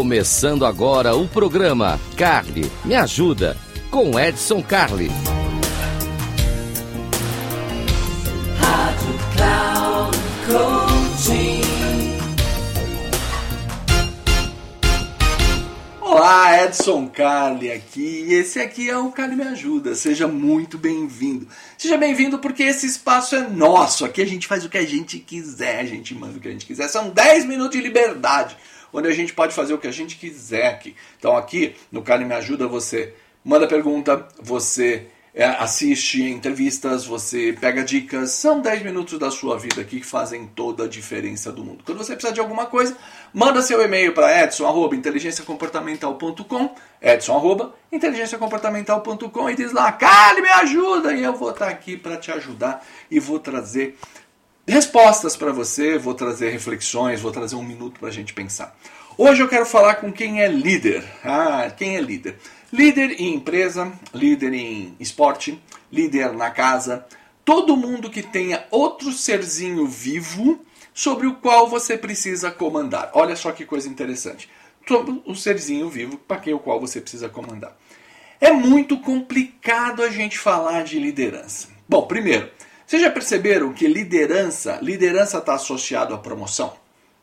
Começando agora o programa Carly Me Ajuda com Edson Carli. Olá, Edson Carli aqui. Esse aqui é o Carli Me Ajuda. Seja muito bem-vindo. Seja bem-vindo porque esse espaço é nosso. Aqui a gente faz o que a gente quiser, a gente manda o que a gente quiser. São 10 minutos de liberdade, onde a gente pode fazer o que a gente quiser aqui. Então aqui no Carli Me Ajuda você manda pergunta, você é, assiste entrevistas, você pega dicas. São 10 minutos da sua vida aqui que fazem toda a diferença do mundo. Quando você precisar de alguma coisa, manda seu e-mail para edson.inteligenciacomportamental.com edson.inteligenciacomportamental.com e diz lá, Cali, me ajuda! E eu vou estar aqui para te ajudar e vou trazer respostas para você, vou trazer reflexões, vou trazer um minuto para a gente pensar. Hoje eu quero falar com quem é líder. Ah, quem é líder? Líder em empresa, líder em esporte, líder na casa, todo mundo que tenha outro serzinho vivo sobre o qual você precisa comandar. Olha só que coisa interessante. Todo o serzinho vivo para quem o qual você precisa comandar. É muito complicado a gente falar de liderança. Bom, primeiro, vocês já perceberam que liderança, liderança está associado à promoção?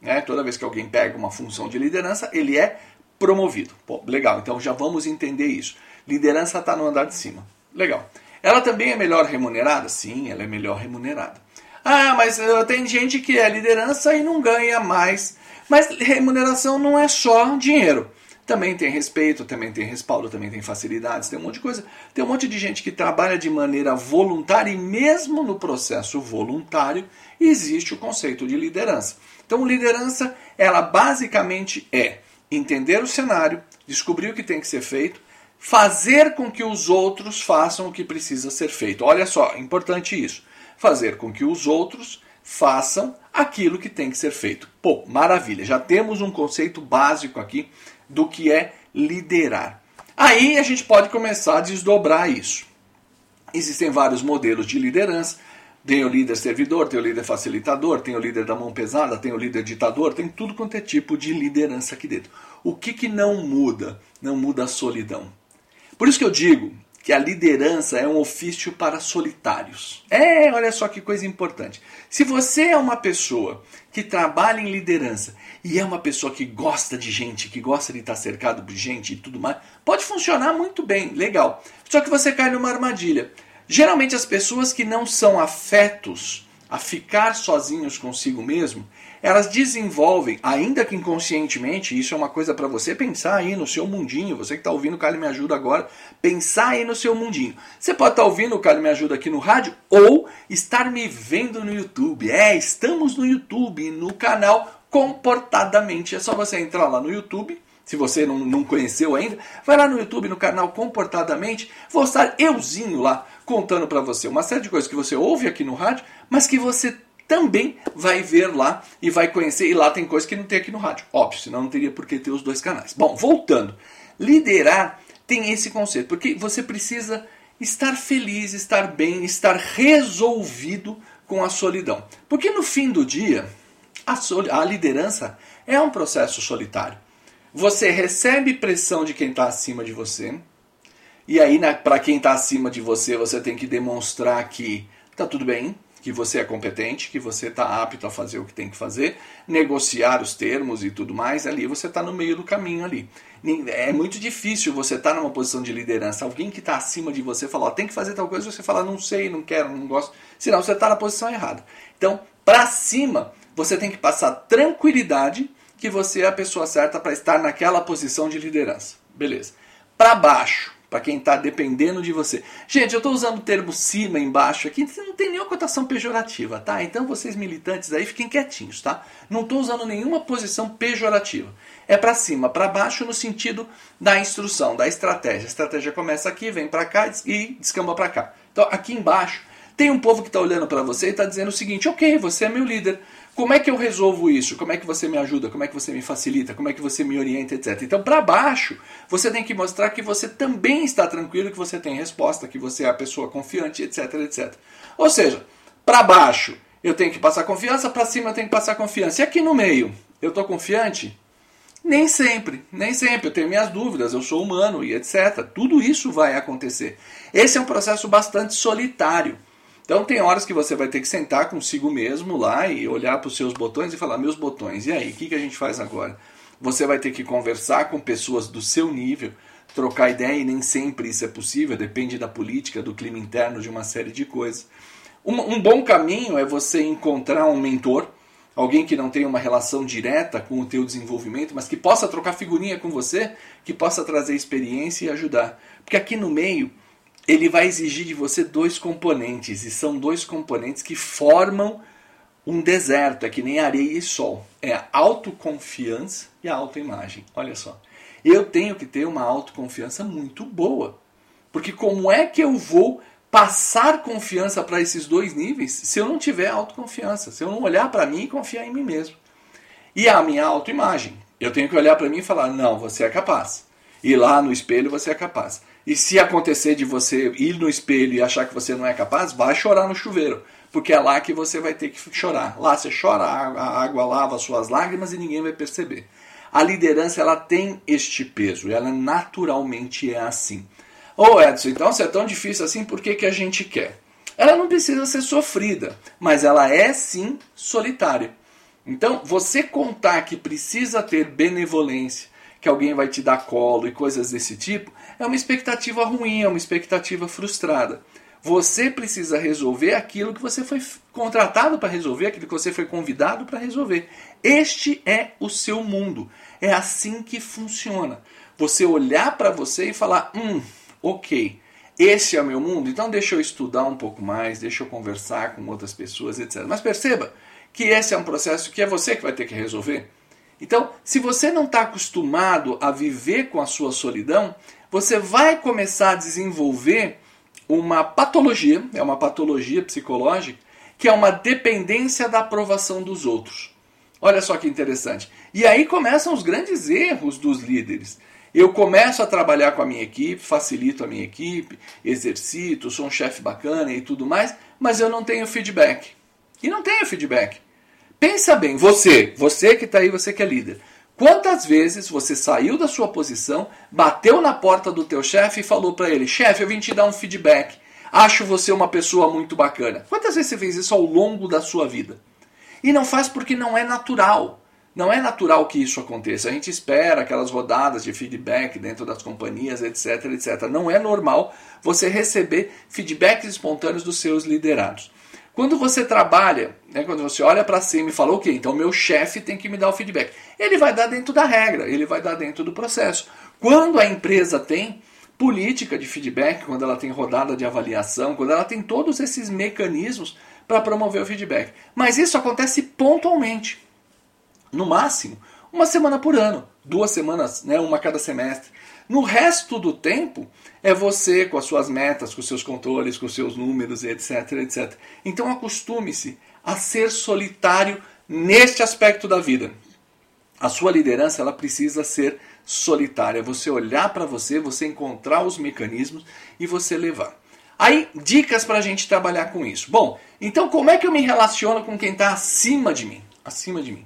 Né? Toda vez que alguém pega uma função de liderança, ele é promovido. Pô, legal, então já vamos entender isso. Liderança está no andar de cima. Legal. Ela também é melhor remunerada? Sim, ela é melhor remunerada. Ah, mas uh, tem gente que é liderança e não ganha mais. Mas remuneração não é só dinheiro. Também tem respeito, também tem respaldo, também tem facilidades, tem um monte de coisa. Tem um monte de gente que trabalha de maneira voluntária e mesmo no processo voluntário existe o conceito de liderança. Então, liderança, ela basicamente é entender o cenário, descobrir o que tem que ser feito, fazer com que os outros façam o que precisa ser feito. Olha só, importante isso. Fazer com que os outros façam aquilo que tem que ser feito. Pô, maravilha, já temos um conceito básico aqui do que é liderar. Aí a gente pode começar a desdobrar isso. Existem vários modelos de liderança. Tem o líder servidor, tem o líder facilitador, tem o líder da mão pesada, tem o líder ditador, tem tudo quanto é tipo de liderança aqui dentro. O que, que não muda? Não muda a solidão. Por isso que eu digo que a liderança é um ofício para solitários. É, olha só que coisa importante. Se você é uma pessoa que trabalha em liderança e é uma pessoa que gosta de gente, que gosta de estar cercado de gente e tudo mais, pode funcionar muito bem, legal. Só que você cai numa armadilha. Geralmente as pessoas que não são afetos a ficar sozinhos consigo mesmo, elas desenvolvem, ainda que inconscientemente, isso é uma coisa para você pensar aí no seu mundinho. Você que está ouvindo o Cali Me Ajuda agora, pensar aí no seu mundinho. Você pode estar tá ouvindo o Cali Me Ajuda aqui no rádio ou estar me vendo no YouTube. É, estamos no YouTube, no canal Comportadamente. É só você entrar lá no YouTube, se você não, não conheceu ainda, vai lá no YouTube, no canal Comportadamente. Vou estar euzinho lá contando para você uma série de coisas que você ouve aqui no rádio, mas que você também vai ver lá e vai conhecer. E lá tem coisas que não tem aqui no rádio. Óbvio, senão não teria por que ter os dois canais. Bom, voltando. Liderar tem esse conceito, porque você precisa estar feliz, estar bem, estar resolvido com a solidão. Porque no fim do dia, a, a liderança é um processo solitário. Você recebe pressão de quem está acima de você. E aí, para quem está acima de você, você tem que demonstrar que está tudo bem, que você é competente, que você está apto a fazer o que tem que fazer, negociar os termos e tudo mais. Ali você está no meio do caminho ali. É muito difícil você estar tá numa posição de liderança. Alguém que está acima de você falar, tem que fazer tal coisa, você fala, não sei, não quero, não gosto. Senão você está na posição errada. Então, para cima, você tem que passar tranquilidade que você é a pessoa certa para estar naquela posição de liderança. Beleza. Para baixo, para quem está dependendo de você. Gente, eu estou usando o termo cima, embaixo aqui, não tem nenhuma cotação pejorativa, tá? Então vocês militantes aí fiquem quietinhos, tá? Não estou usando nenhuma posição pejorativa. É para cima, para baixo no sentido da instrução, da estratégia. A estratégia começa aqui, vem para cá e descamba para cá. Então aqui embaixo tem um povo que está olhando para você e está dizendo o seguinte: ok, você é meu líder. Como é que eu resolvo isso? Como é que você me ajuda? Como é que você me facilita? Como é que você me orienta, etc. Então, para baixo, você tem que mostrar que você também está tranquilo, que você tem resposta, que você é a pessoa confiante, etc, etc. Ou seja, para baixo eu tenho que passar confiança, para cima eu tenho que passar confiança. E aqui no meio, eu estou confiante? Nem sempre, nem sempre. Eu tenho minhas dúvidas, eu sou humano e etc. Tudo isso vai acontecer. Esse é um processo bastante solitário. Então tem horas que você vai ter que sentar consigo mesmo lá e olhar para os seus botões e falar, meus botões, e aí, o que, que a gente faz agora? Você vai ter que conversar com pessoas do seu nível, trocar ideia, e nem sempre isso é possível, depende da política, do clima interno, de uma série de coisas. Um, um bom caminho é você encontrar um mentor, alguém que não tenha uma relação direta com o teu desenvolvimento, mas que possa trocar figurinha com você, que possa trazer experiência e ajudar. Porque aqui no meio ele vai exigir de você dois componentes, e são dois componentes que formam um deserto, é que nem areia e sol. É a autoconfiança e a autoimagem. Olha só. Eu tenho que ter uma autoconfiança muito boa. Porque como é que eu vou passar confiança para esses dois níveis se eu não tiver autoconfiança, se eu não olhar para mim e confiar em mim mesmo? E a minha autoimagem. Eu tenho que olhar para mim e falar: "Não, você é capaz". E lá no espelho você é capaz. E se acontecer de você ir no espelho e achar que você não é capaz, vai chorar no chuveiro. Porque é lá que você vai ter que chorar. Lá você chora, a água lava suas lágrimas e ninguém vai perceber. A liderança ela tem este peso, ela naturalmente é assim. Ô oh, Edson, então se é tão difícil assim, por que, que a gente quer? Ela não precisa ser sofrida, mas ela é sim solitária. Então, você contar que precisa ter benevolência, que alguém vai te dar colo e coisas desse tipo, é uma expectativa ruim, é uma expectativa frustrada. Você precisa resolver aquilo que você foi contratado para resolver, aquilo que você foi convidado para resolver. Este é o seu mundo. É assim que funciona. Você olhar para você e falar: hum, ok, esse é o meu mundo, então deixa eu estudar um pouco mais, deixa eu conversar com outras pessoas, etc. Mas perceba que esse é um processo que é você que vai ter que resolver. Então, se você não está acostumado a viver com a sua solidão, você vai começar a desenvolver uma patologia, é uma patologia psicológica, que é uma dependência da aprovação dos outros. Olha só que interessante. E aí começam os grandes erros dos líderes. Eu começo a trabalhar com a minha equipe, facilito a minha equipe, exercito, sou um chefe bacana e tudo mais, mas eu não tenho feedback. E não tenho feedback. Pensa bem, você, você que está aí, você que é líder. Quantas vezes você saiu da sua posição, bateu na porta do teu chefe e falou para ele: "Chefe, eu vim te dar um feedback. Acho você uma pessoa muito bacana". Quantas vezes você fez isso ao longo da sua vida? E não faz porque não é natural. Não é natural que isso aconteça. A gente espera aquelas rodadas de feedback dentro das companhias, etc, etc. Não é normal você receber feedbacks espontâneos dos seus liderados. Quando você trabalha, né, quando você olha para cima e fala, ok, então meu chefe tem que me dar o feedback. Ele vai dar dentro da regra, ele vai dar dentro do processo. Quando a empresa tem política de feedback, quando ela tem rodada de avaliação, quando ela tem todos esses mecanismos para promover o feedback. Mas isso acontece pontualmente. No máximo, uma semana por ano, duas semanas, né, uma cada semestre. No resto do tempo, é você com as suas metas, com os seus controles, com os seus números, etc, etc. Então acostume-se a ser solitário neste aspecto da vida. A sua liderança ela precisa ser solitária. Você olhar para você, você encontrar os mecanismos e você levar. Aí, dicas para a gente trabalhar com isso. Bom, então como é que eu me relaciono com quem está acima de mim? Acima de mim.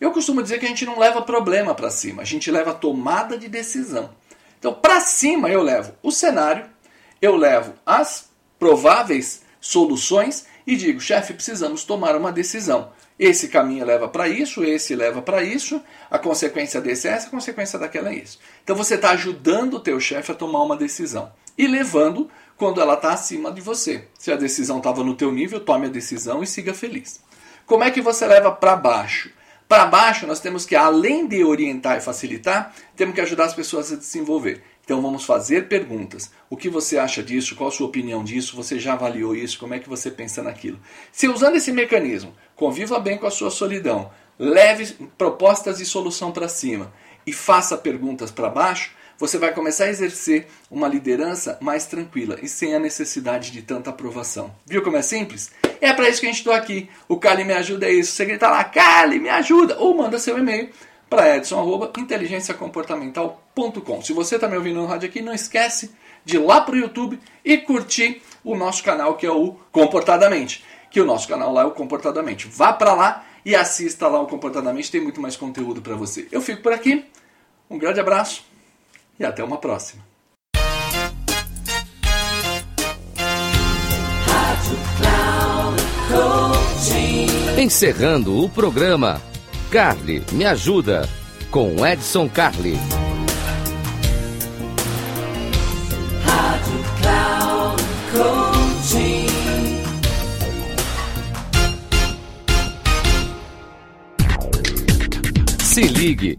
Eu costumo dizer que a gente não leva problema para cima, a gente leva tomada de decisão. Então, para cima eu levo o cenário, eu levo as prováveis soluções e digo, chefe, precisamos tomar uma decisão. Esse caminho leva para isso, esse leva para isso, a consequência desse é essa, a consequência daquela é isso. Então você está ajudando o teu chefe a tomar uma decisão e levando quando ela está acima de você. Se a decisão estava no teu nível, tome a decisão e siga feliz. Como é que você leva para baixo? Para baixo, nós temos que, além de orientar e facilitar, temos que ajudar as pessoas a desenvolver. Então vamos fazer perguntas. O que você acha disso? Qual a sua opinião disso? Você já avaliou isso? Como é que você pensa naquilo? Se usando esse mecanismo, conviva bem com a sua solidão, leve propostas de solução para cima e faça perguntas para baixo, você vai começar a exercer uma liderança mais tranquila e sem a necessidade de tanta aprovação. Viu como é simples? É para isso que a gente está aqui. O Cali Me Ajuda é isso. Você grita lá, Cali, me ajuda! Ou manda seu e-mail para edson.inteligenciacomportamental.com. Se você está me ouvindo no rádio aqui, não esquece de ir lá para o YouTube e curtir o nosso canal que é o Comportadamente. Que o nosso canal lá é o Comportadamente. Vá para lá e assista lá o Comportadamente, tem muito mais conteúdo para você. Eu fico por aqui, um grande abraço e até uma próxima. Encerrando o programa, Carly Me Ajuda, com Edson Carli. Se ligue,